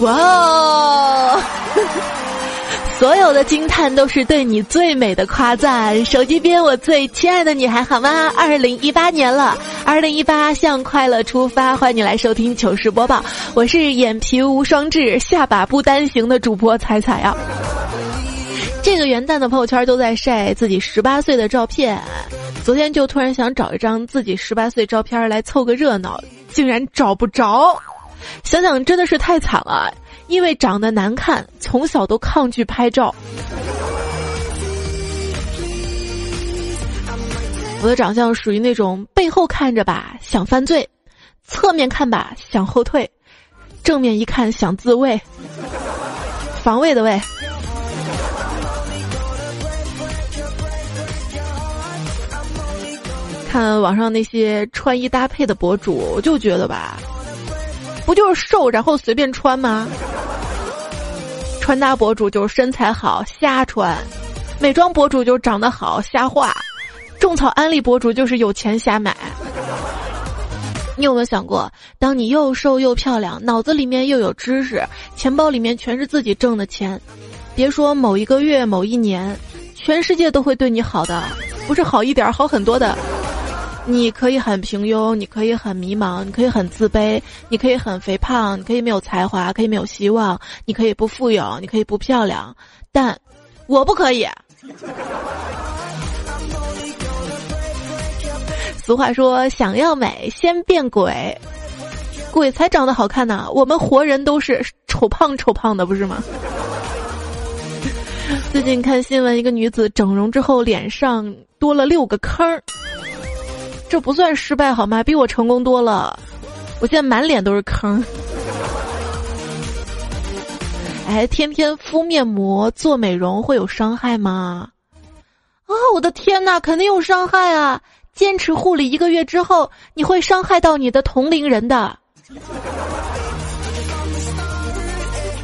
哇哦！所有的惊叹都是对你最美的夸赞。手机边，我最亲爱的你还好吗？二零一八年了，二零一八向快乐出发，欢迎你来收听糗事播报。我是眼皮无双痣，下巴不单行的主播彩彩啊。这个元旦的朋友圈都在晒自己十八岁的照片，昨天就突然想找一张自己十八岁照片来凑个热闹，竟然找不着。想想真的是太惨了。因为长得难看，从小都抗拒拍照。我的长相属于那种背后看着吧想犯罪，侧面看吧想后退，正面一看想自卫，防卫的卫。看网上那些穿衣搭配的博主，我就觉得吧。不就是瘦然后随便穿吗？穿搭博主就是身材好瞎穿，美妆博主就是长得好瞎画，种草安利博主就是有钱瞎买。你有没有想过，当你又瘦又漂亮，脑子里面又有知识，钱包里面全是自己挣的钱，别说某一个月、某一年，全世界都会对你好的，不是好一点，好很多的。你可以很平庸，你可以很迷茫，你可以很自卑，你可以很肥胖，你可以没有才华，可以没有希望，你可以不富有，你可以不漂亮，但我不可以。俗话说，想要美，先变鬼，鬼才长得好看呢。我们活人都是丑胖丑胖的，不是吗？最近看新闻，一个女子整容之后，脸上多了六个坑儿。这不算失败好吗？比我成功多了，我现在满脸都是坑。哎，天天敷面膜做美容会有伤害吗？啊，我的天哪，肯定有伤害啊！坚持护理一个月之后，你会伤害到你的同龄人的。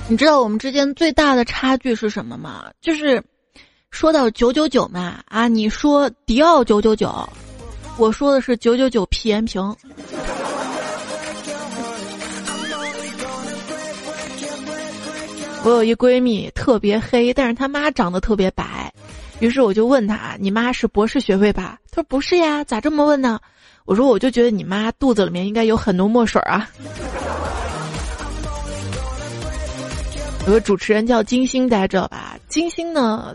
你知道我们之间最大的差距是什么吗？就是说到九九九嘛，啊，你说迪奥九九九。我说的是九九九皮炎平。我有一闺蜜特别黑，但是她妈长得特别白，于是我就问她：“你妈是博士学位吧？”她说：“不是呀，咋这么问呢？”我说：“我就觉得你妈肚子里面应该有很多墨水啊。”有个主持人叫金星在这吧，金星呢，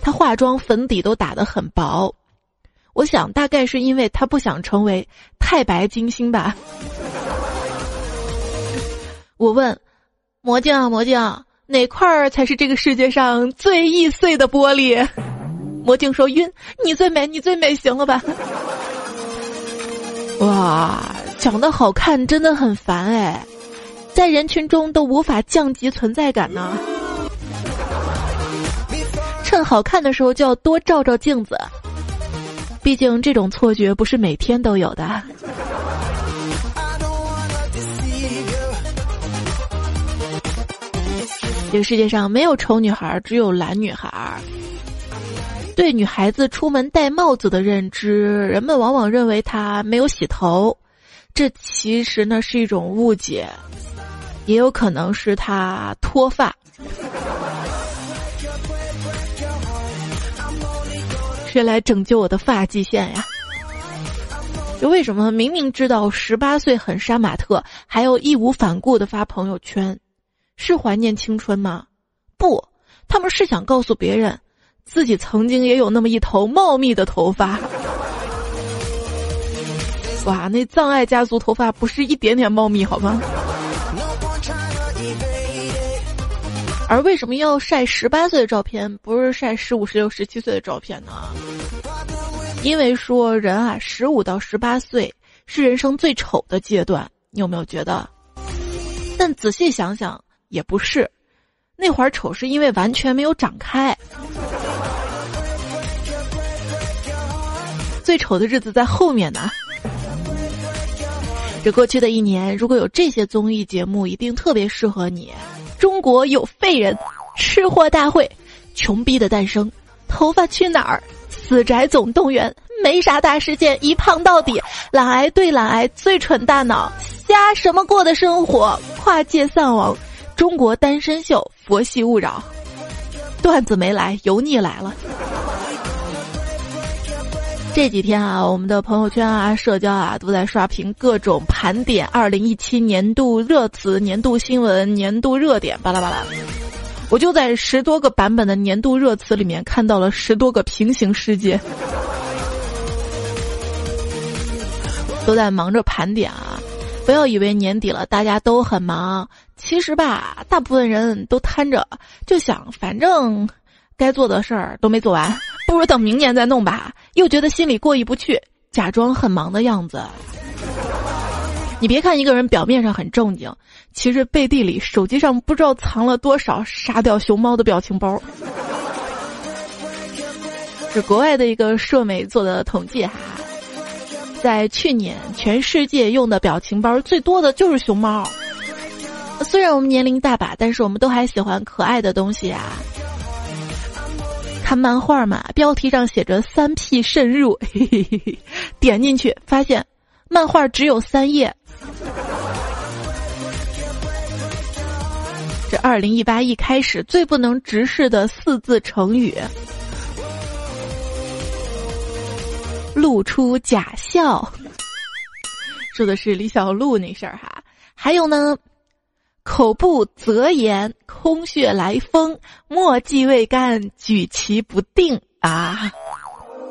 她化妆粉底都打得很薄。我想大概是因为他不想成为太白金星吧。我问魔镜啊魔镜，哪块儿才是这个世界上最易碎的玻璃？魔镜说晕，你最美，你最美，行了吧？哇，长得好看真的很烦哎，在人群中都无法降级存在感呢。趁好看的时候就要多照照镜子。毕竟这种错觉不是每天都有的。这个世界上没有丑女孩，只有懒女孩。对女孩子出门戴帽子的认知，人们往往认为她没有洗头，这其实呢是一种误解，也有可能是她脱发。谁来拯救我的发际线呀？就为什么明明知道十八岁很杀马特，还要义无反顾的发朋友圈？是怀念青春吗？不，他们是想告诉别人，自己曾经也有那么一头茂密的头发。哇，那葬爱家族头发不是一点点茂密好吗？而为什么要晒十八岁的照片，不是晒十五、十六、十七岁的照片呢？因为说人啊，十五到十八岁是人生最丑的阶段，你有没有觉得？但仔细想想也不是，那会儿丑是因为完全没有长开。最丑的日子在后面呢。这过去的一年，如果有这些综艺节目，一定特别适合你。中国有废人，吃货大会，穷逼的诞生，头发去哪儿？死宅总动员，没啥大事件，一胖到底，懒癌对懒癌，最蠢大脑，瞎什么过的生活，跨界丧亡，中国单身秀，佛系勿扰。段子没来，油腻来了。这几天啊，我们的朋友圈啊、社交啊，都在刷屏各种盘点二零一七年度热词、年度新闻、年度热点，巴拉巴拉。我就在十多个版本的年度热词里面看到了十多个平行世界，都在忙着盘点啊！不要以为年底了大家都很忙，其实吧，大部分人都摊着，就想反正该做的事儿都没做完。不如等明年再弄吧，又觉得心里过意不去，假装很忙的样子。你别看一个人表面上很正经，其实背地里手机上不知道藏了多少杀掉熊猫的表情包。是国外的一个社媒做的统计哈，在去年全世界用的表情包最多的就是熊猫。虽然我们年龄大把，但是我们都还喜欢可爱的东西啊。看漫画嘛，标题上写着“三 P 渗入”，嘿嘿嘿，点进去发现漫画只有三页。这二零一八一开始最不能直视的四字成语，露出假笑，说的是李小璐那事儿哈。还有呢。口不择言，空穴来风，墨迹未干，举棋不定啊！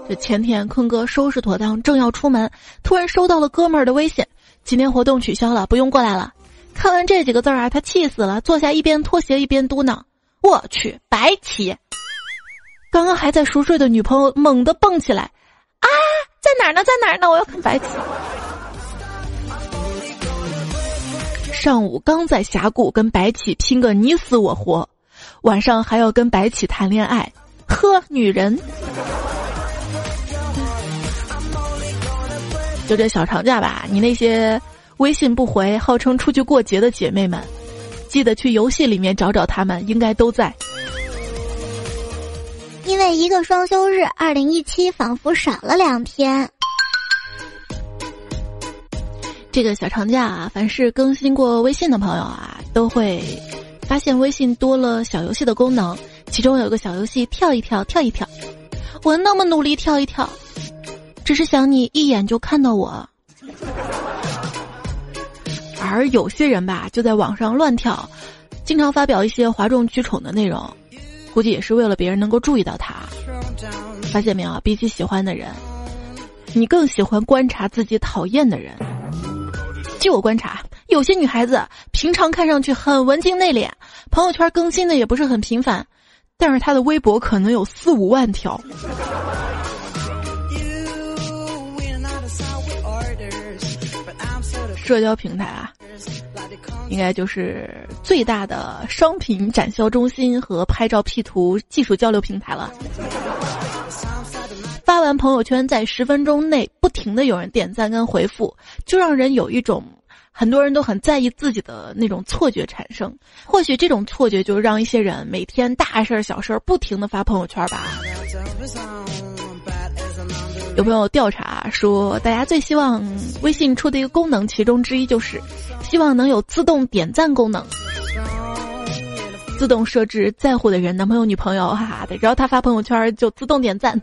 这前天坤哥收拾妥当，正要出门，突然收到了哥们儿的微信：“今天活动取消了，不用过来了。”看完这几个字儿啊，他气死了，坐下一边脱鞋一边嘟囔：“我去，白棋！”刚刚还在熟睡的女朋友猛地蹦起来：“啊，在哪儿呢？在哪儿呢？我要看白棋！”上午刚在峡谷跟白起拼个你死我活，晚上还要跟白起谈恋爱，呵，女人。就这小长假吧，你那些微信不回、号称出去过节的姐妹们，记得去游戏里面找找他们，应该都在。因为一个双休日，二零一七仿佛少了两天。这个小长假啊，凡是更新过微信的朋友啊，都会发现微信多了小游戏的功能。其中有个小游戏，跳一跳，跳一跳。我那么努力跳一跳，只是想你一眼就看到我。而有些人吧，就在网上乱跳，经常发表一些哗众取宠的内容，估计也是为了别人能够注意到他。发现没有？比起喜欢的人，你更喜欢观察自己讨厌的人。据我观察，有些女孩子平常看上去很文静内敛，朋友圈更新的也不是很频繁，但是她的微博可能有四五万条。社交平台啊，应该就是最大的商品展销中心和拍照 P 图技术交流平台了。发完朋友圈，在十分钟内不停的有人点赞跟回复，就让人有一种很多人都很在意自己的那种错觉产生。或许这种错觉就让一些人每天大事儿小事儿不停的发朋友圈吧。有朋友调查说，大家最希望微信出的一个功能，其中之一就是希望能有自动点赞功能，自动设置在乎的人，男朋友、女朋友，哈哈的，只要他发朋友圈就自动点赞。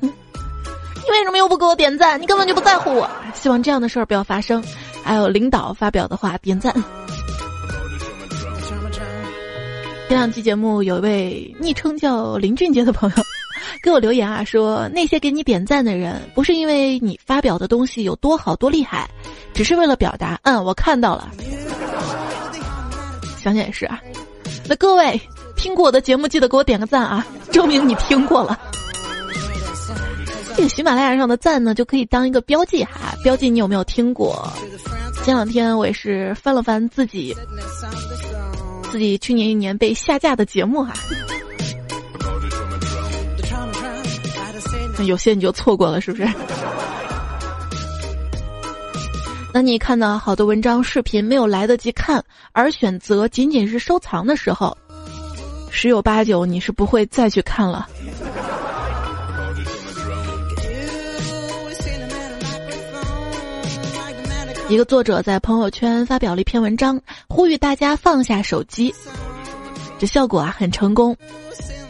你为什么又不给我点赞？你根本就不在乎我。希望这样的事儿不要发生。还有领导发表的话点赞。前两期节目有一位昵称叫林俊杰的朋友 给我留言啊，说那些给你点赞的人，不是因为你发表的东西有多好多厉害，只是为了表达，嗯，我看到了。想想也是啊。那各位听过我的节目，记得给我点个赞啊，证明你听过了。这个喜马拉雅上的赞呢，就可以当一个标记哈，标记你有没有听过。前两天我也是翻了翻自己，自己去年一年被下架的节目哈，有些你就错过了，是不是？那你看到好多文章、视频没有来得及看，而选择仅仅是收藏的时候，十有八九你是不会再去看了。一个作者在朋友圈发表了一篇文章，呼吁大家放下手机。这效果啊很成功。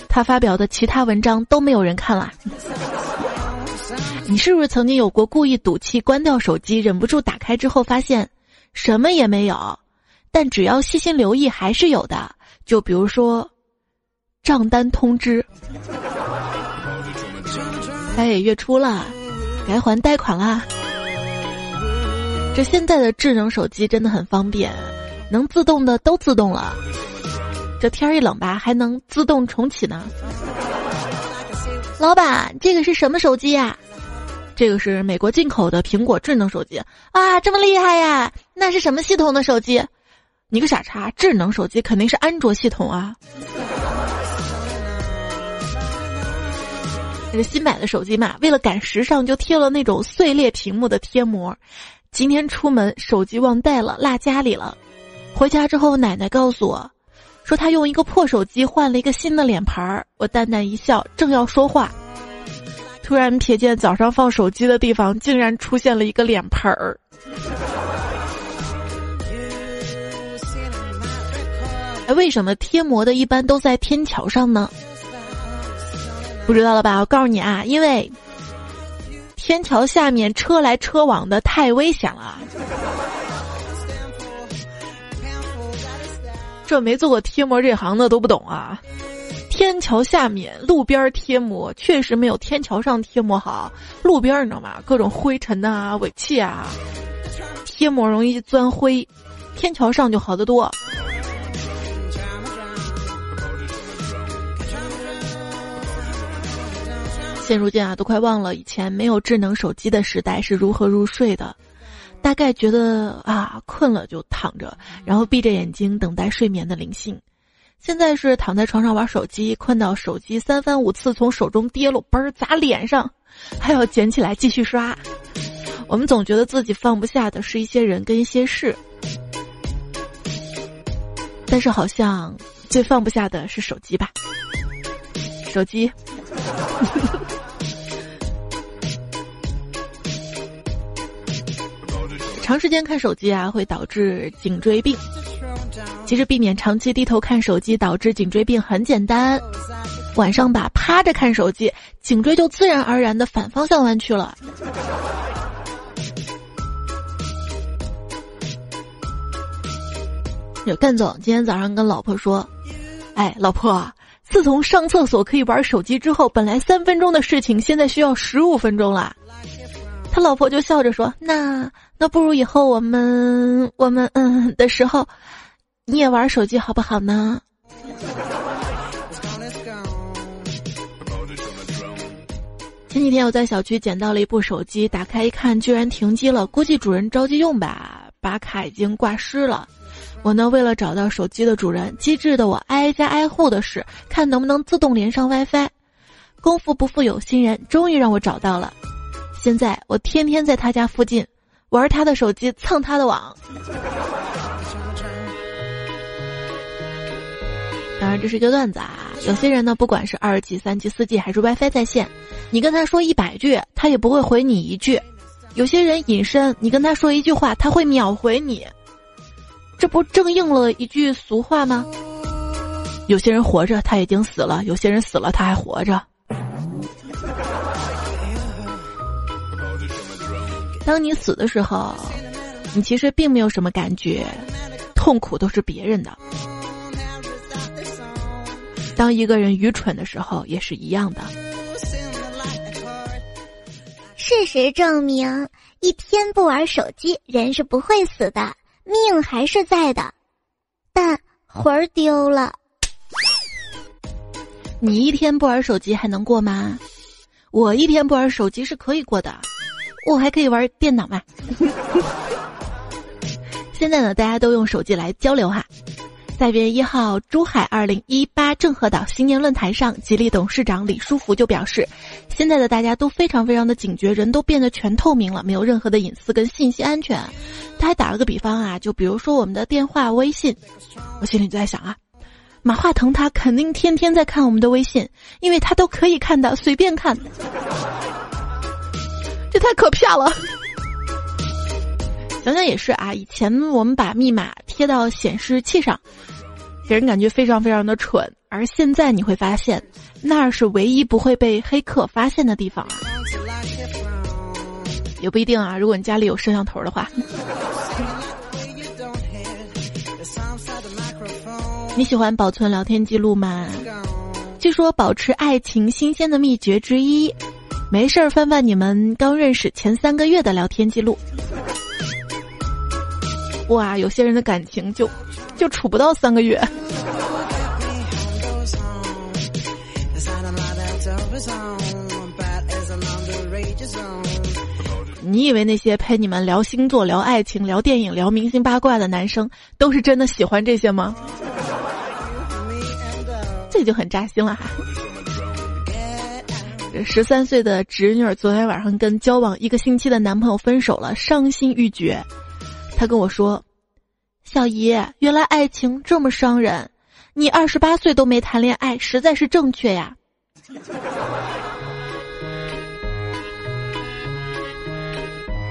他发表的其他文章都没有人看了。你是不是曾经有过故意赌气关掉手机，忍不住打开之后发现什么也没有？但只要细心留意，还是有的。就比如说账单通知，哎，月初了，该还贷款啦。这现在的智能手机真的很方便，能自动的都自动了。这天一冷吧，还能自动重启呢。老板，这个是什么手机呀？这个是美国进口的苹果智能手机啊，这么厉害呀？那是什么系统的手机？你个傻叉，智能手机肯定是安卓系统啊。这个新买的手机嘛，为了赶时尚，就贴了那种碎裂屏幕的贴膜。今天出门手机忘带了，落家里了。回家之后，奶奶告诉我。说她用一个破手机换了一个新的脸盘儿，我淡淡一笑，正要说话，突然瞥见早上放手机的地方竟然出现了一个脸盆儿。为什么贴膜的一般都在天桥上呢？不知道了吧？我告诉你啊，因为天桥下面车来车往的太危险了。这没做过贴膜这行的都不懂啊！天桥下面路边贴膜确实没有天桥上贴膜好。路边你知道吗？各种灰尘啊、尾气啊，贴膜容易钻灰，天桥上就好得多。现如今啊，都快忘了以前没有智能手机的时代是如何入睡的。大概觉得啊困了就躺着，然后闭着眼睛等待睡眠的灵性。现在是躺在床上玩手机，困到手机三番五次从手中跌落，嘣儿砸脸上，还要捡起来继续刷。我们总觉得自己放不下的是一些人跟一些事，但是好像最放不下的是手机吧？手机。长时间看手机啊，会导致颈椎病。其实避免长期低头看手机导致颈椎病很简单，晚上吧趴着看手机，颈椎就自然而然的反方向弯曲了。有干总今天早上跟老婆说：“哎，老婆，自从上厕所可以玩手机之后，本来三分钟的事情，现在需要十五分钟了。”他老婆就笑着说：“那那不如以后我们我们嗯的时候，你也玩手机好不好呢？”前几天我在小区捡到了一部手机，打开一看，居然停机了，估计主人着急用吧，把卡已经挂失了。我呢，为了找到手机的主人，机智的我挨家挨户的试，看能不能自动连上 WiFi。功夫不负有心人，终于让我找到了。现在我天天在他家附近玩他的手机，蹭他的网。当然，这是一个段子啊。有些人呢，不管是二 G、三 G、四 G 还是 WiFi 在线，你跟他说一百句，他也不会回你一句。有些人隐身，你跟他说一句话，他会秒回你。这不正应了一句俗话吗？有些人活着他已经死了，有些人死了他还活着。当你死的时候，你其实并没有什么感觉，痛苦都是别人的。当一个人愚蠢的时候，也是一样的。事实证明，一天不玩手机，人是不会死的，命还是在的，但魂儿丢了。你一天不玩手机还能过吗？我一天不玩手机是可以过的。我还可以玩电脑嘛？现在呢，大家都用手机来交流哈。在月一号，珠海二零一八郑和岛新年论坛上，吉利董事长李书福就表示，现在的大家都非常非常的警觉，人都变得全透明了，没有任何的隐私跟信息安全。他还打了个比方啊，就比如说我们的电话、微信，我心里就在想啊，马化腾他肯定天天在看我们的微信，因为他都可以看到，随便看。这太可怕了！想想也是啊，以前我们把密码贴到显示器上，给人感觉非常非常的蠢。而现在你会发现，那儿是唯一不会被黑客发现的地方。也不一定啊，如果你家里有摄像头的话。你喜欢保存聊天记录吗？据说保持爱情新鲜的秘诀之一，没事儿翻翻你们刚认识前三个月的聊天记录。哇，有些人的感情就就处不到三个月。你以为那些陪你们聊星座、聊爱情、聊电影、聊明星八卦的男生都是真的喜欢这些吗？这就很扎心了哈。十三岁的侄女儿昨天晚上跟交往一个星期的男朋友分手了，伤心欲绝。她跟我说：“小姨，原来爱情这么伤人，你二十八岁都没谈恋爱，实在是正确呀。”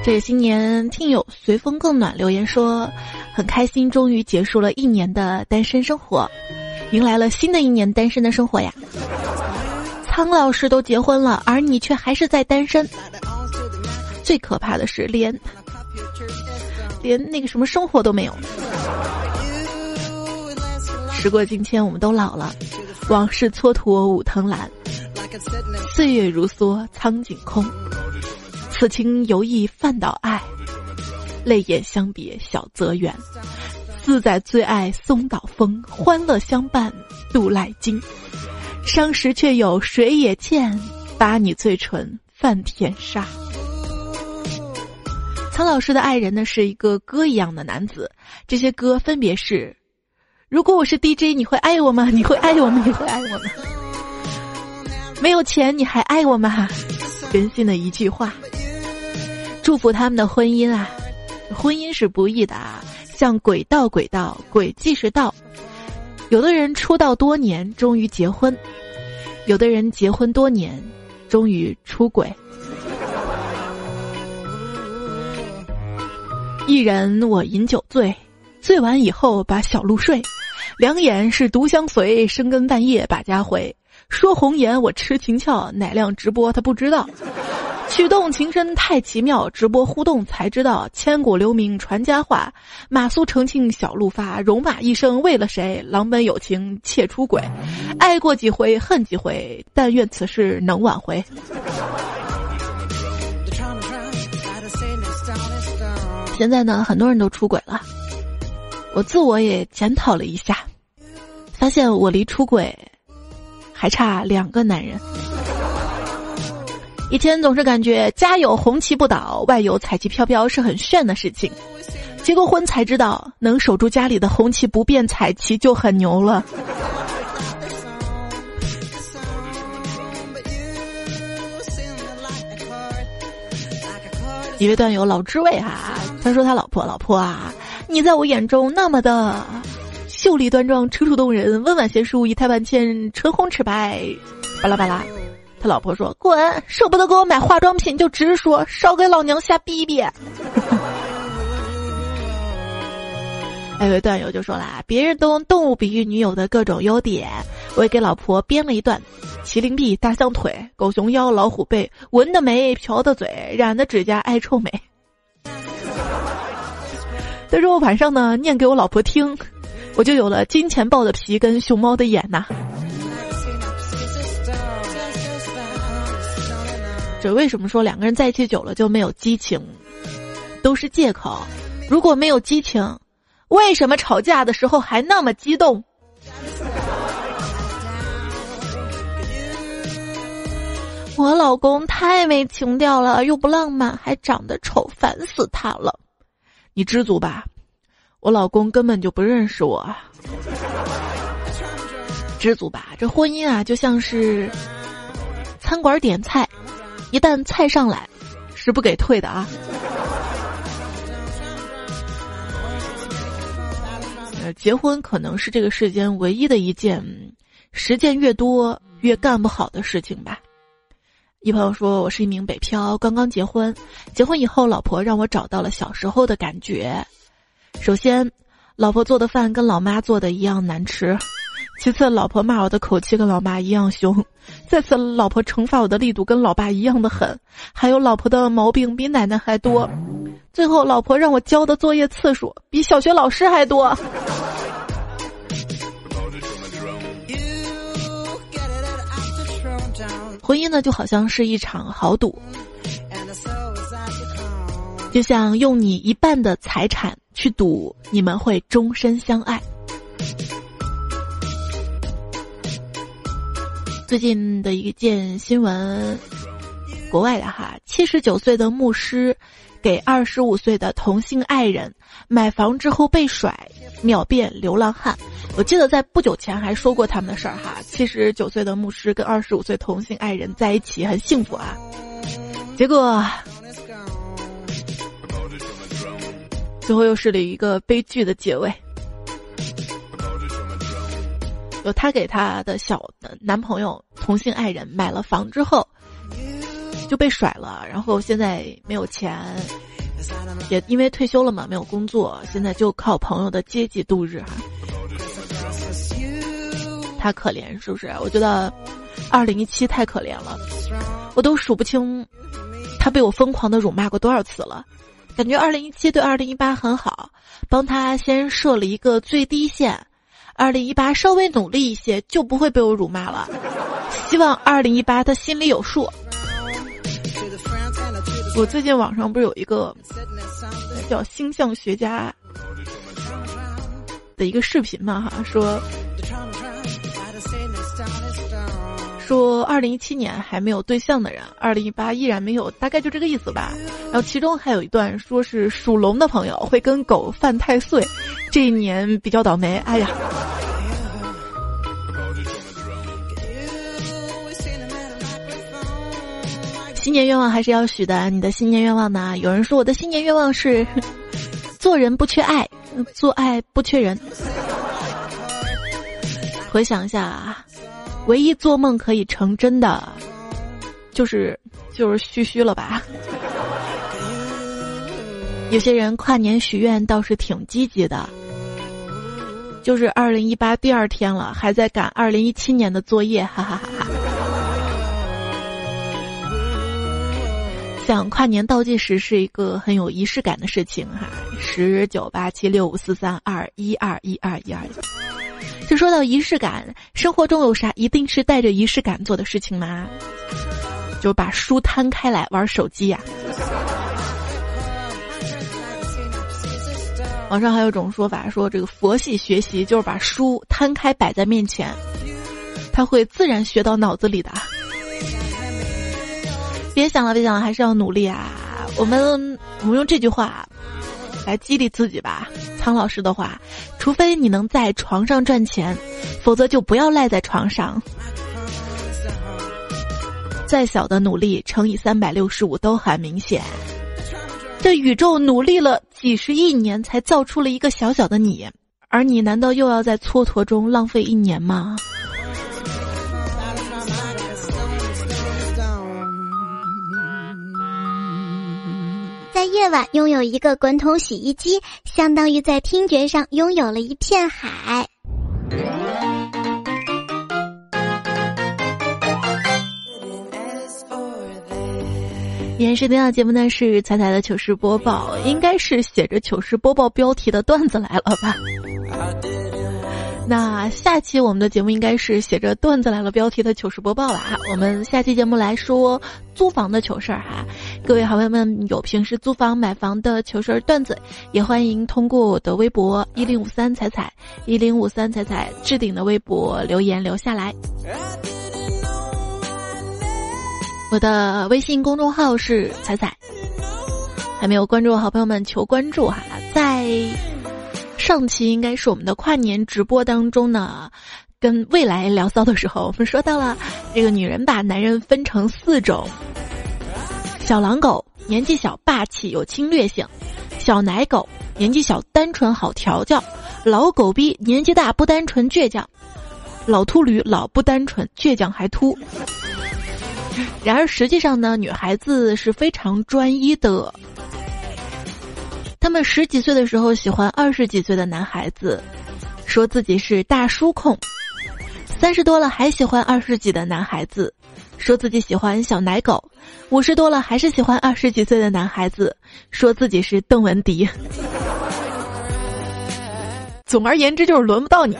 这个新年听友随风更暖留言说，很开心，终于结束了一年的单身生活，迎来了新的一年单身的生活呀。苍老师都结婚了，而你却还是在单身。最可怕的是，连连那个什么生活都没有。时过境迁，我们都老了，往事蹉跎五藤兰，岁月如梭，苍井空。此情犹忆饭岛爱，泪眼相别小泽圆。自在最爱松岛枫，欢乐相伴度赖经。伤时却有谁也欠，把你醉唇泛甜沙。苍老师的爱人呢是一个歌一样的男子，这些歌分别是：如果我是 DJ，你会爱我吗？你会爱我吗？你会爱我吗？没有钱你还爱我吗？真心的一句话。祝福他们的婚姻啊！婚姻是不易的啊，像轨道，轨道，轨迹是道。有的人出道多年，终于结婚；有的人结婚多年，终于出轨。一人我饮酒醉，醉完以后把小鹿睡，两眼是独相随，深更半夜把家回。说红颜我痴情俏，乃亮直播他不知道。曲动情深太奇妙，直播互动才知道，千古留名传佳话。马苏澄庆小路发，戎马一生为了谁？郎本有情妾出轨，爱过几回恨几回，但愿此事能挽回。现在呢，很多人都出轨了，我自我也检讨了一下，发现我离出轨还差两个男人。以前总是感觉家有红旗不倒，外有彩旗飘飘是很炫的事情，结过婚才知道，能守住家里的红旗不变，彩旗就很牛了。一位段友老知味哈，他说他老婆老婆啊，你在我眼中那么的秀丽端庄、楚楚动人、温婉贤淑、仪态万千、唇红齿白，巴拉巴拉。他老婆说：“滚，舍不得给我买化妆品就直说，少给老娘瞎逼逼。”还有段友就说啦：“别人都用动物比喻女友的各种优点，我也给老婆编了一段：麒麟臂、大象腿、狗熊腰、老虎背、纹的眉、瓢的嘴、染的指甲、爱臭美。”他说：“我晚上呢念给我老婆听，我就有了金钱豹的皮跟熊猫的眼呐。”这为什么说两个人在一起久了就没有激情？都是借口。如果没有激情，为什么吵架的时候还那么激动？我老公太没情调了，又不浪漫，还长得丑，烦死他了。你知足吧，我老公根本就不认识我。知足吧，这婚姻啊，就像是餐馆点菜。一旦菜上来，是不给退的啊！呃，结婚可能是这个世间唯一的一件实践越多越干不好的事情吧。一朋友说，我是一名北漂，刚刚结婚，结婚以后，老婆让我找到了小时候的感觉。首先，老婆做的饭跟老妈做的一样难吃；其次，老婆骂我的口气跟老妈一样凶；再次，老婆惩罚我的力度跟老爸一样的狠；还有，老婆的毛病比奶奶还多；最后，老婆让我交的作业次数比小学老师还多。婚姻呢，就好像是一场豪赌，就像用你一半的财产去赌你们会终身相爱。最近的一件新闻，国外的哈，七十九岁的牧师给二十五岁的同性爱人买房之后被甩，秒变流浪汉。我记得在不久前还说过他们的事儿哈，七十九岁的牧师跟二十五岁同性爱人在一起很幸福啊，结果最后又是了一个悲剧的结尾。有他给他的小的男朋友同性爱人买了房之后，就被甩了，然后现在没有钱，也因为退休了嘛，没有工作，现在就靠朋友的接济度日哈。他可怜是不是？我觉得，二零一七太可怜了，我都数不清，他被我疯狂的辱骂过多少次了。感觉二零一七对二零一八很好，帮他先设了一个最低线，二零一八稍微努力一些就不会被我辱骂了。希望二零一八他心里有数。我最近网上不是有一个叫星象学家的一个视频嘛？哈，说。说二零一七年还没有对象的人，二零一八依然没有，大概就这个意思吧。然后其中还有一段说是属龙的朋友会跟狗犯太岁，这一年比较倒霉。哎呀，新年愿望还是要许的。你的新年愿望呢？有人说我的新年愿望是 做人不缺爱，做爱不缺人。回想一下啊。唯一做梦可以成真的，就是就是嘘嘘了吧。有些人跨年许愿倒是挺积极的，就是二零一八第二天了，还在赶二零一七年的作业，哈哈哈哈。想跨年倒计时是一个很有仪式感的事情哈，十九八七六五四三二一二一二一二。就说到仪式感，生活中有啥一定是带着仪式感做的事情吗？就把书摊开来玩手机呀。网上还有一种说法，说这个佛系学习就是把书摊开摆在面前，他会自然学到脑子里的。别想了，别想了，还是要努力啊！我们我们用这句话。来激励自己吧，苍老师的话，除非你能在床上赚钱，否则就不要赖在床上。再小的努力乘以三百六十五都很明显，这宇宙努力了几十亿年才造出了一个小小的你，而你难道又要在蹉跎中浪费一年吗？在夜晚拥有一个滚筒洗衣机，相当于在听觉上拥有了一片海。延时听到节目呢是彩彩的糗事播报，应该是写着糗事播报标题的段子来了吧？那下期我们的节目应该是写着段子来了标题的糗事播报了哈。我们下期节目来说租房的糗事儿哈。各位好朋友们，有平时租房买房的糗事儿段子，也欢迎通过我的微博一零五三彩彩一零五三彩彩置顶的微博留言留下来。我的微信公众号是彩彩，还没有关注好朋友们求关注哈，在。上期应该是我们的跨年直播当中呢，跟未来聊骚的时候，我们说到了这个女人把男人分成四种：小狼狗年纪小霸气有侵略性，小奶狗年纪小单纯好调教，老狗逼年纪大不单纯倔强，老秃驴老不单纯倔强还秃。然而实际上呢，女孩子是非常专一的。他们十几岁的时候喜欢二十几岁的男孩子，说自己是大叔控；三十多了还喜欢二十几的男孩子，说自己喜欢小奶狗；五十多了还是喜欢二十几岁的男孩子，说自己是邓文迪。总而言之，就是轮不到你。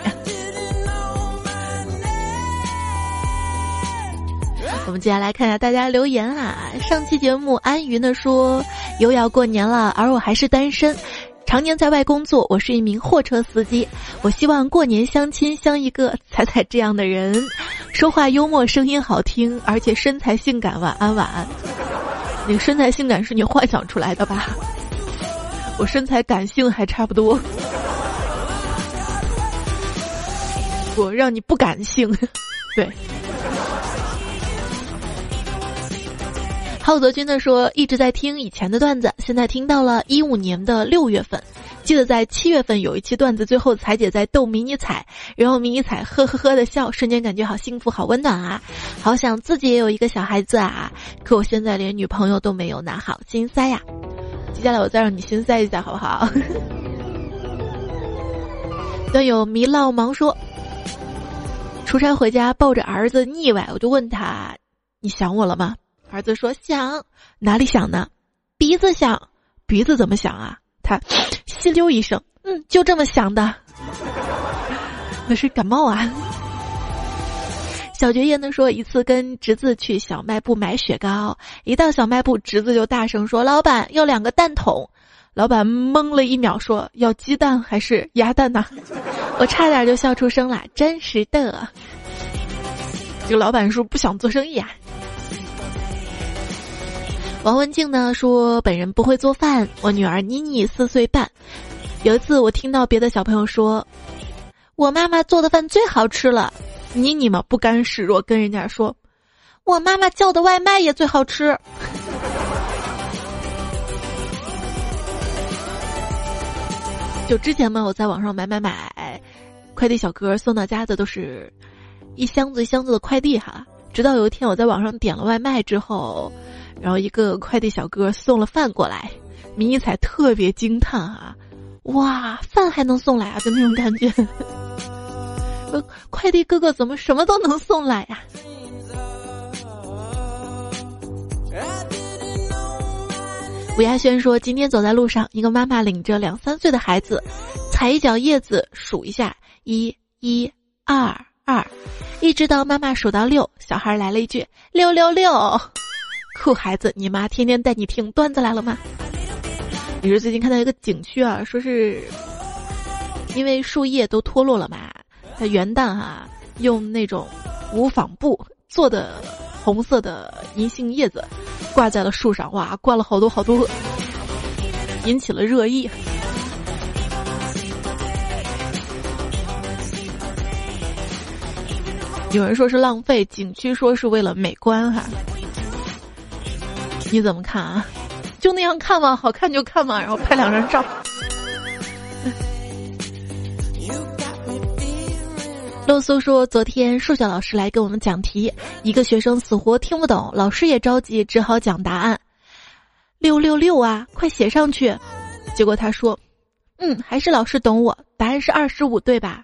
我们接下来看一下大家留言啊。上期节目安云的说又要过年了，而我还是单身，常年在外工作。我是一名货车司机，我希望过年相亲相一个彩彩这样的人，说话幽默，声音好听，而且身材性感。晚安，晚安。你身材性感是你幻想出来的吧？我身材感性还差不多。我让你不感性，对。浩泽君的说一直在听以前的段子，现在听到了一五年的六月份，记得在七月份有一期段子，最后彩姐在逗迷你彩，然后迷你彩呵呵呵的笑，瞬间感觉好幸福好温暖啊，好想自己也有一个小孩子啊，可我现在连女朋友都没有，拿好心塞呀。接下来我再让你心塞一下好不好？段友迷浪忙说，出差回家抱着儿子腻歪，我就问他，你想我了吗？儿子说想哪里想呢？鼻子想，鼻子怎么想啊？他 吸溜一声，嗯，就这么想的。那是感冒啊。小绝言的说，一次跟侄子去小卖部买雪糕，一到小卖部，侄子就大声说：“老板要两个蛋筒。”老板懵了一秒，说：“要鸡蛋还是鸭蛋呢？” 我差点就笑出声了，真实的。这个老板是不想做生意啊？王文静呢说：“本人不会做饭，我女儿妮妮四岁半。有一次我听到别的小朋友说，我妈妈做的饭最好吃了。妮妮嘛不甘示弱，跟人家说，我妈妈叫的外卖也最好吃。就之前嘛，我在网上买买买，快递小哥送到家的都是一箱子一箱子的快递哈。直到有一天我在网上点了外卖之后。”然后一个快递小哥送了饭过来，迷彩特别惊叹啊！哇，饭还能送来啊？就那种感觉。呃，快递哥哥怎么什么都能送来呀？吴亚轩说，今天走在路上，一个妈妈领着两三岁的孩子，踩一脚叶子，数一下，一、一、二、二，一直到妈妈数到六，小孩来了一句六六六。酷孩子，你妈天天带你听段子来了吗？你是最近看到一个景区啊，说是因为树叶都脱落了嘛，他元旦哈用那种无纺布做的红色的银杏叶子挂在了树上，哇，挂了好多好多，引起了热议。有人说是浪费，景区说是为了美观哈。你怎么看啊？就那样看吗？好看就看嘛，然后拍两张照。露苏说，昨天数学老师来给我们讲题，一个学生死活听不懂，老师也着急，只好讲答案。六六六啊，快写上去。结果他说：“嗯，还是老师懂我，答案是二十五，对吧？”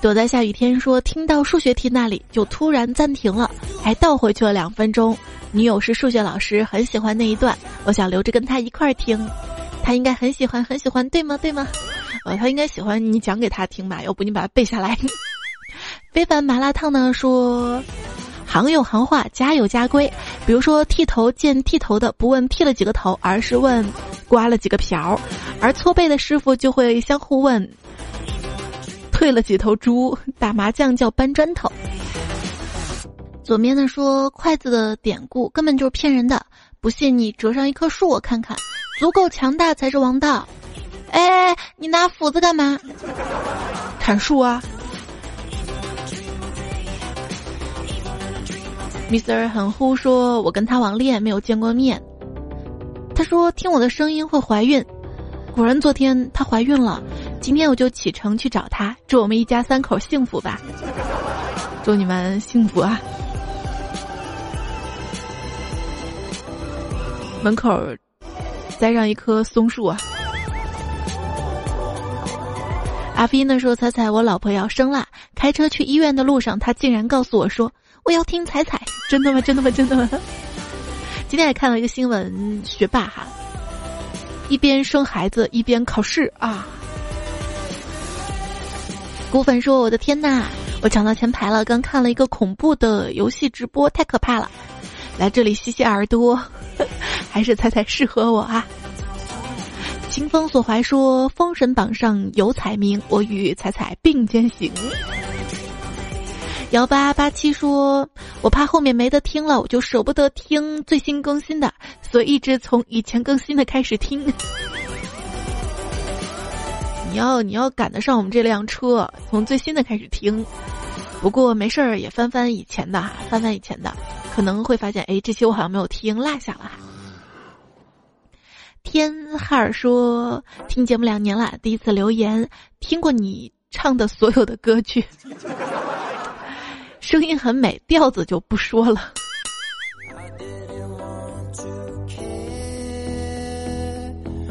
躲在下雨天说听到数学题那里就突然暂停了，还倒回去了两分钟。女友是数学老师，很喜欢那一段，我想留着跟他一块儿听。他应该很喜欢，很喜欢，对吗？对吗？呃，他应该喜欢你讲给他听吧，要不你把它背下来。非凡麻辣烫呢说，行有行话，家有家规。比如说剃头见剃头的不问剃了几个头，而是问刮了几个瓢儿，而搓背的师傅就会相互问。退了几头猪，打麻将叫搬砖头。左面的说筷子的典故根本就是骗人的，不信你折上一棵树我看看，足够强大才是王道。哎，你拿斧子干嘛？砍树啊！Mr 很呼说，我跟他网恋没有见过面。他说听我的声音会怀孕，果然昨天她怀孕了。今天我就启程去找他，祝我们一家三口幸福吧！祝你们幸福啊！门口栽上一棵松树啊。阿飞呢说：“彩彩，我老婆要生啦，开车去医院的路上，她竟然告诉我说我要听彩彩，真的吗？真的吗？真的吗？”今天也看了一个新闻，学霸哈，一边生孩子一边考试啊。古粉说：“我的天呐，我抢到前排了，刚看了一个恐怖的游戏直播，太可怕了，来这里洗洗耳朵，还是彩彩适合我啊。”清风所怀说：“封神榜上有彩名，我与彩彩并肩行。”幺八八七说：“我怕后面没得听了，我就舍不得听最新更新的，所以一直从以前更新的开始听。你要你要赶得上我们这辆车，从最新的开始听。不过没事儿，也翻翻以前的哈，翻翻以前的，可能会发现，哎，这期我好像没有听，落下了。”天哈尔说：“听节目两年了，第一次留言，听过你唱的所有的歌曲，声音很美，调子就不说了。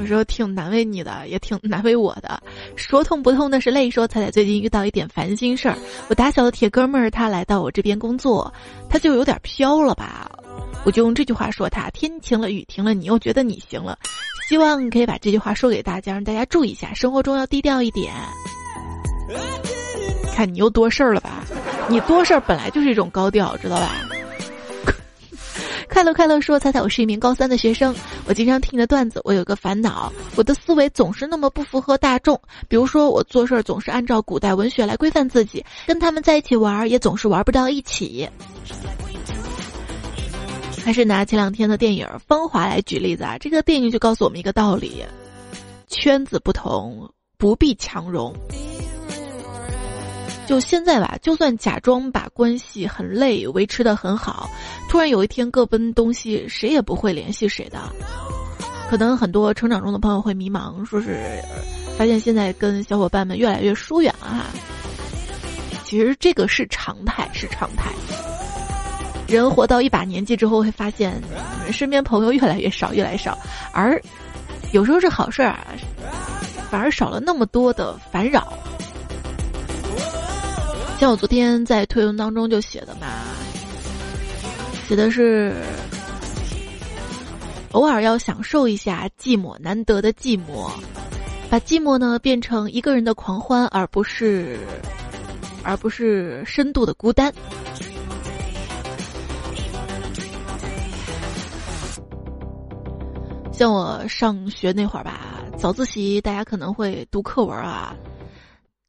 时候挺难为你的，也挺难为我的。说痛不痛的是泪。说彩彩最近遇到一点烦心事儿，我打小的铁哥们儿他来到我这边工作，他就有点飘了吧。”我就用这句话说他：天晴了，雨停了，你又觉得你行了。希望可以把这句话说给大家，让大家注意一下，生活中要低调一点。看你又多事儿了吧？你多事儿本来就是一种高调，知道吧？快乐快乐说：猜猜我是一名高三的学生，我经常听你的段子，我有个烦恼，我的思维总是那么不符合大众。比如说，我做事儿总是按照古代文学来规范自己，跟他们在一起玩也总是玩不到一起。还是拿前两天的电影《芳华》来举例子啊，这个电影就告诉我们一个道理：圈子不同，不必强融。就现在吧，就算假装把关系很累，维持的很好，突然有一天各奔东西，谁也不会联系谁的。可能很多成长中的朋友会迷茫，说是发现现在跟小伙伴们越来越疏远了哈。其实这个是常态，是常态。人活到一把年纪之后，会发现身边朋友越来越少，越来越少，而有时候是好事儿啊，反而少了那么多的烦扰。像我昨天在推文当中就写的嘛，写的是偶尔要享受一下寂寞，难得的寂寞，把寂寞呢变成一个人的狂欢，而不是而不是深度的孤单。像我上学那会儿吧，早自习大家可能会读课文啊，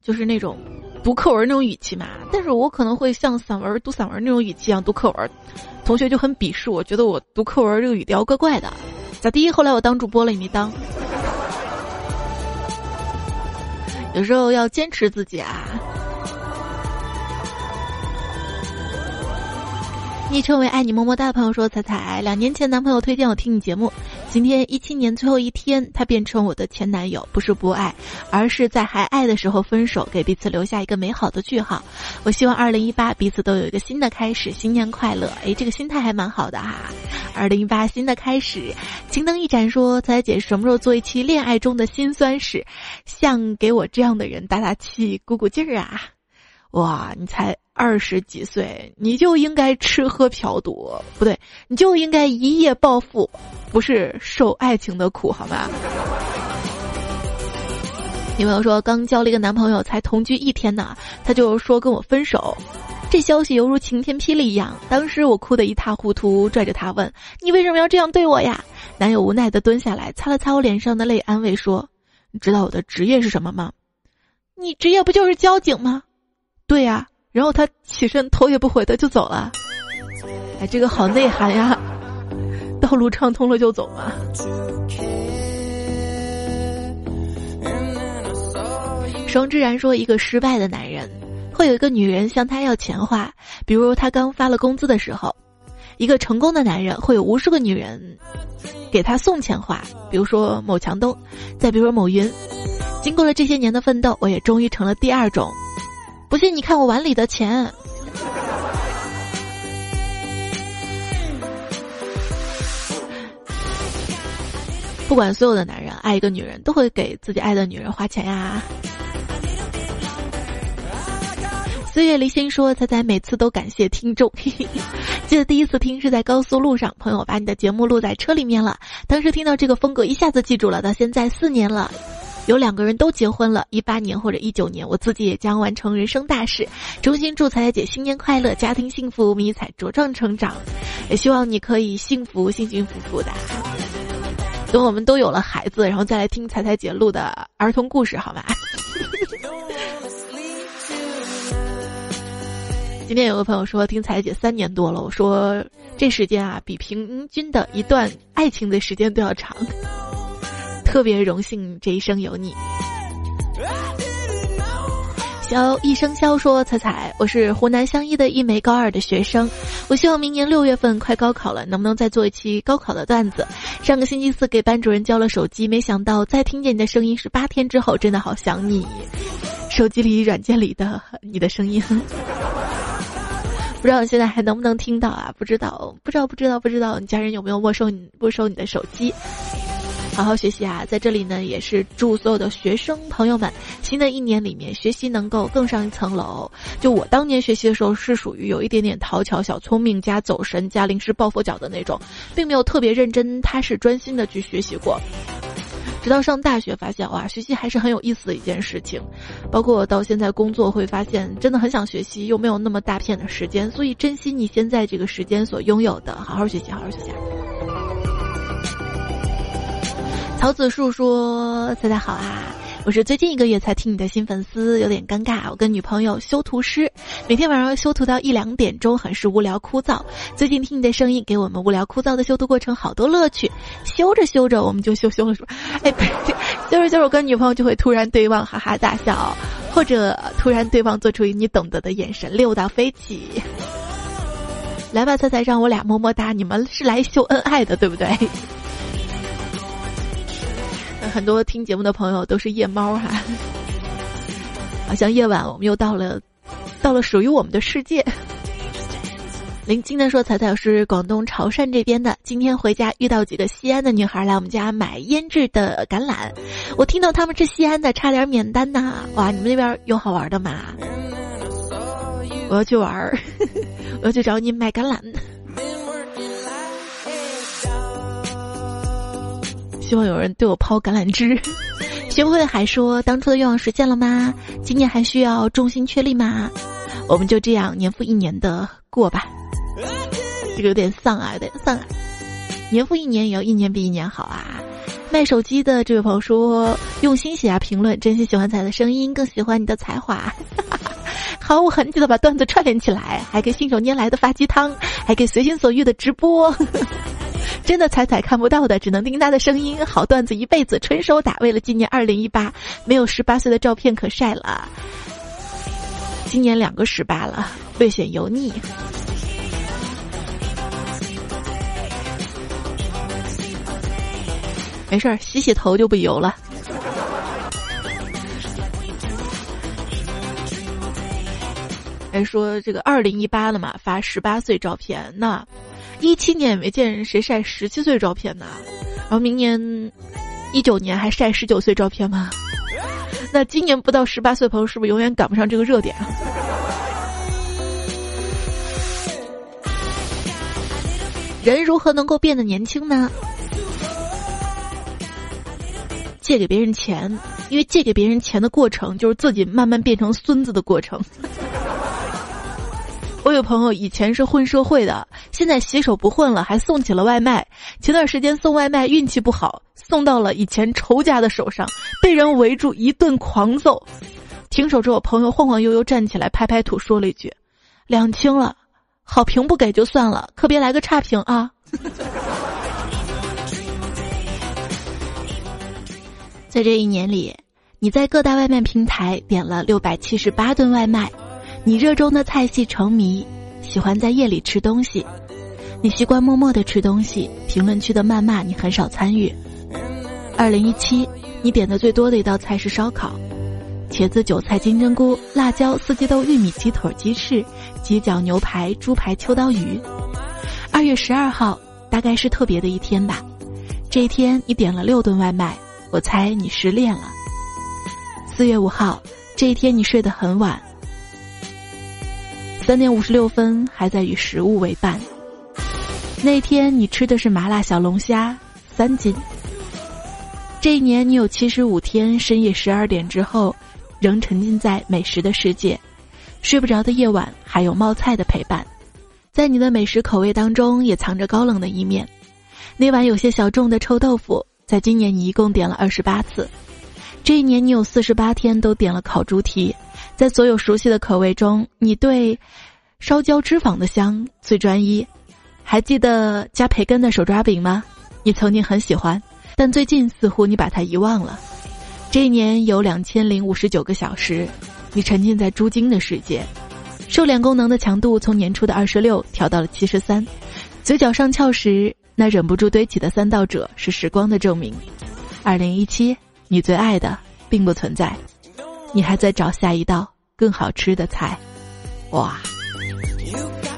就是那种读课文那种语气嘛。但是我可能会像散文读散文那种语气一样读课文，同学就很鄙视我，觉得我读课文这个语调怪怪的。咋地？后来我当主播了，也没当？有时候要坚持自己啊。昵称为“爱你么么哒”的朋友说：“彩彩，两年前男朋友推荐我听你节目，今天一七年最后一天，他变成我的前男友，不是不爱，而是在还爱的时候分手，给彼此留下一个美好的句号。我希望二零一八彼此都有一个新的开始，新年快乐！哎，这个心态还蛮好的哈。二零一八新的开始，青灯一盏说：彩彩姐什么时候做一期恋爱中的辛酸史，像给我这样的人打打气，鼓鼓劲儿啊！哇，你才。”二十几岁，你就应该吃喝嫖赌，不对，你就应该一夜暴富，不是受爱情的苦，好吗？女朋友说刚交了一个男朋友，才同居一天呢，他就说跟我分手，这消息犹如晴天霹雳一样，当时我哭得一塌糊涂，拽着他问：“你为什么要这样对我呀？”男友无奈的蹲下来，擦了擦我脸上的泪，安慰说：“你知道我的职业是什么吗？你职业不就是交警吗？对呀。”然后他起身，头也不回的就走了。哎，这个好内涵呀！道路畅通了就走嘛。双之然说：“一个失败的男人，会有一个女人向他要钱花，比如他刚发了工资的时候；一个成功的男人，会有无数个女人给他送钱花，比如说某强东，再比如说某云。经过了这些年的奋斗，我也终于成了第二种。”不信你看我碗里的钱。不管所有的男人爱一个女人，都会给自己爱的女人花钱呀。岁月离心说：“猜猜每次都感谢听众，记得第一次听是在高速路上，朋友把你的节目录在车里面了。当时听到这个风格，一下子记住了。到现在四年了，有两个人都结婚了，一八年或者一九年，我自己也将完成人生大事。衷心祝彩彩姐新年快乐，家庭幸福，迷彩茁壮成长，也希望你可以幸福幸幸福福的。等我们都有了孩子，然后再来听彩彩姐录的儿童故事，好吗？” 今天有个朋友说听彩姐三年多了，我说这时间啊比平均的一段爱情的时间都要长，特别荣幸这一生有你。萧一生肖说彩彩，我是湖南湘一的一枚高二的学生，我希望明年六月份快高考了，能不能再做一期高考的段子？上个星期四给班主任交了手机，没想到再听见你的声音是八天之后，真的好想你，手机里软件里的你的声音。不知道现在还能不能听到啊？不知道，不知道，不知道，不知道你家人有没有没收你没收你的手机？好好学习啊！在这里呢，也是祝所有的学生朋友们，新的一年里面学习能够更上一层楼。就我当年学习的时候，是属于有一点点讨巧、小聪明加走神加临时抱佛脚的那种，并没有特别认真、踏实、专心的去学习过。直到上大学，发现哇，学习还是很有意思的一件事情。包括到现在工作，会发现真的很想学习，又没有那么大片的时间，所以珍惜你现在这个时间所拥有的，好好学习，好好学习。曹子树说：“大家好啊。”我是最近一个月才听你的新粉丝，有点尴尬。我跟女朋友修图师，每天晚上修图到一两点钟，很是无聊枯燥。最近听你的声音，给我们无聊枯燥的修图过程好多乐趣。修着修着，我们就羞羞了，说：“哎，就是就是，我跟女朋友就会突然对望，哈哈大笑，或者突然对望做出你懂得的眼神，溜到飞起。”来吧，猜猜，让我俩么么哒！你们是来秀恩爱的，对不对？很多听节目的朋友都是夜猫哈，好像夜晚我们又到了，到了属于我们的世界。林静的说：“彩彩是广东潮汕这边的，今天回家遇到几个西安的女孩来我们家买腌制的橄榄，我听到他们是西安的，差点免单呐！哇，你们那边有好玩的吗？我要去玩儿，我要去找你买橄榄。”希望有人对我抛橄榄枝。学会还说当初的愿望实现了吗？今年还需要重心确立吗？我们就这样年复一年的过吧。这个有点丧啊，有点丧啊。年复一年也要一年比一年好啊。卖手机的这位朋友说用心写下评论，真心喜欢彩的声音，更喜欢你的才华。毫无痕迹的把段子串联起来，还给信手拈来的发鸡汤，还给随心所欲的直播。真的彩彩看不到的，只能听他的声音。好段子一辈子纯手打。为了纪念二零一八，没有十八岁的照片可晒了。今年两个十八了，略显油腻。没事儿，洗洗头就不油了。还说这个二零一八了嘛，发十八岁照片那。一七年也没见谁晒十七岁照片呢，然后明年一九年还晒十九岁照片吗？那今年不到十八岁朋友是不是永远赶不上这个热点啊？人如何能够变得年轻呢？借给别人钱，因为借给别人钱的过程就是自己慢慢变成孙子的过程。我有朋友以前是混社会的，现在洗手不混了，还送起了外卖。前段时间送外卖运气不好，送到了以前仇家的手上，被人围住一顿狂揍。停手之后，朋友晃晃悠悠站起来，拍拍土，说了一句：“两清了，好评不给就算了，可别来个差评啊！” 在这一年里，你在各大外卖平台点了六百七十八顿外卖。你热衷的菜系成谜，喜欢在夜里吃东西，你习惯默默的吃东西，评论区的谩骂你很少参与。二零一七，你点的最多的一道菜是烧烤，茄子、韭菜、金针菇、辣椒、四季豆、玉米、鸡腿、鸡翅、鸡脚、牛排、猪排、秋刀鱼。二月十二号，大概是特别的一天吧，这一天你点了六顿外卖，我猜你失恋了。四月五号，这一天你睡得很晚，三点五十六分还在与食物为伴。那天你吃的是麻辣小龙虾，三斤。这一年你有七十五天深夜十二点之后，仍沉浸在美食的世界，睡不着的夜晚还有冒菜的陪伴，在你的美食口味当中也藏着高冷的一面。那碗有些小众的臭豆腐，在今年你一共点了二十八次。这一年你有四十八天都点了烤猪蹄，在所有熟悉的口味中，你对烧焦脂肪的香最专一。还记得加培根的手抓饼吗？你曾经很喜欢，但最近似乎你把它遗忘了。这一年有两千零五十九个小时，你沉浸在猪精的世界，瘦脸功能的强度从年初的二十六调到了七十三，嘴角上翘时那忍不住堆起的三道褶是时光的证明。二零一七，你最爱的并不存在，你还在找下一道更好吃的菜，哇！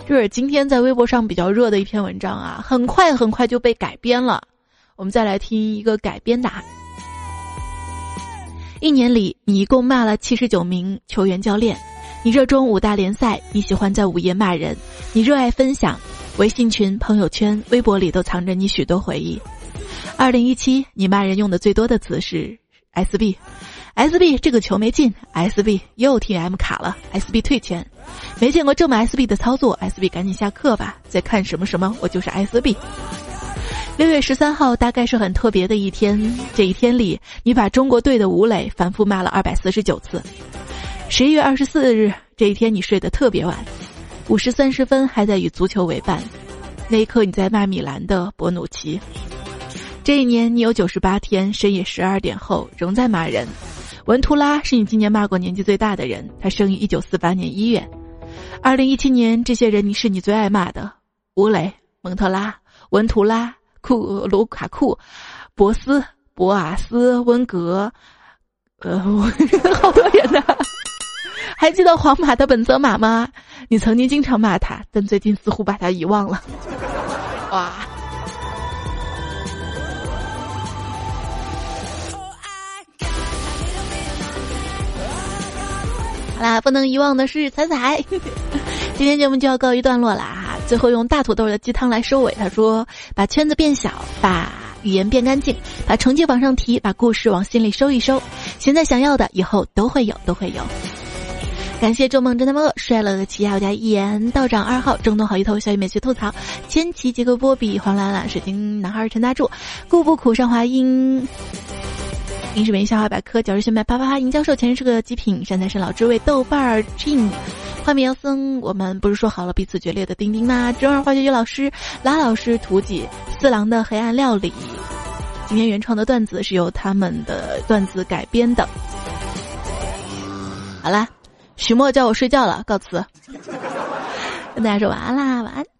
这是今天在微博上比较热的一篇文章啊，很快很快就被改编了。我们再来听一个改编的。一年里，你一共骂了七十九名球员教练。你热衷五大联赛，你喜欢在午夜骂人，你热爱分享，微信群、朋友圈、微博里都藏着你许多回忆。二零一七，你骂人用的最多的词是 SB，SB 这个球没进，SB 又 TM 卡了，SB 退钱。没见过这么 SB 的操作，SB 赶紧下课吧！在看什么什么？我就是 SB。六月十三号大概是很特别的一天，这一天里你把中国队的吴磊反复骂了二百四十九次。十一月二十四日这一天你睡得特别晚，五时三十分还在与足球为伴，那一刻你在骂米兰的博努奇。这一年你有九十八天深夜十二点后仍在骂人。文图拉是你今年骂过年纪最大的人，他生于一九四八年一月。二零一七年，这些人你是你最爱骂的：吴磊、蒙特拉、文图拉、库卢卡库、博斯、博阿斯、温格，呃，好多人呢。还记得皇马的本泽马吗？你曾经经常骂他，但最近似乎把他遗忘了。哇！啦，不能遗忘的是彩彩。今天节目就要告一段落了哈，最后用大土豆的鸡汤来收尾。他说：“把圈子变小，把语言变干净，把成绩往上提，把故事往心里收一收。现在想要的，以后都会有，都会有。”感谢周梦真的梦帅了的奇亚家一言道长二号正东好一头小雨美学吐槽千奇杰克波比黄兰兰水晶男孩陈大柱顾不苦上华英。影视名笑话百科，角日炫迈啪啪啪，银教授前世是个极品，山财神老知味，豆瓣儿 chin，画面妖僧，我们不是说好了彼此决裂的丁丁吗？中二化学语老师，拉老师，图解四郎的黑暗料理，今天原创的段子是由他们的段子改编的。好啦，许墨叫我睡觉了，告辞，跟大家说晚安啦，晚安。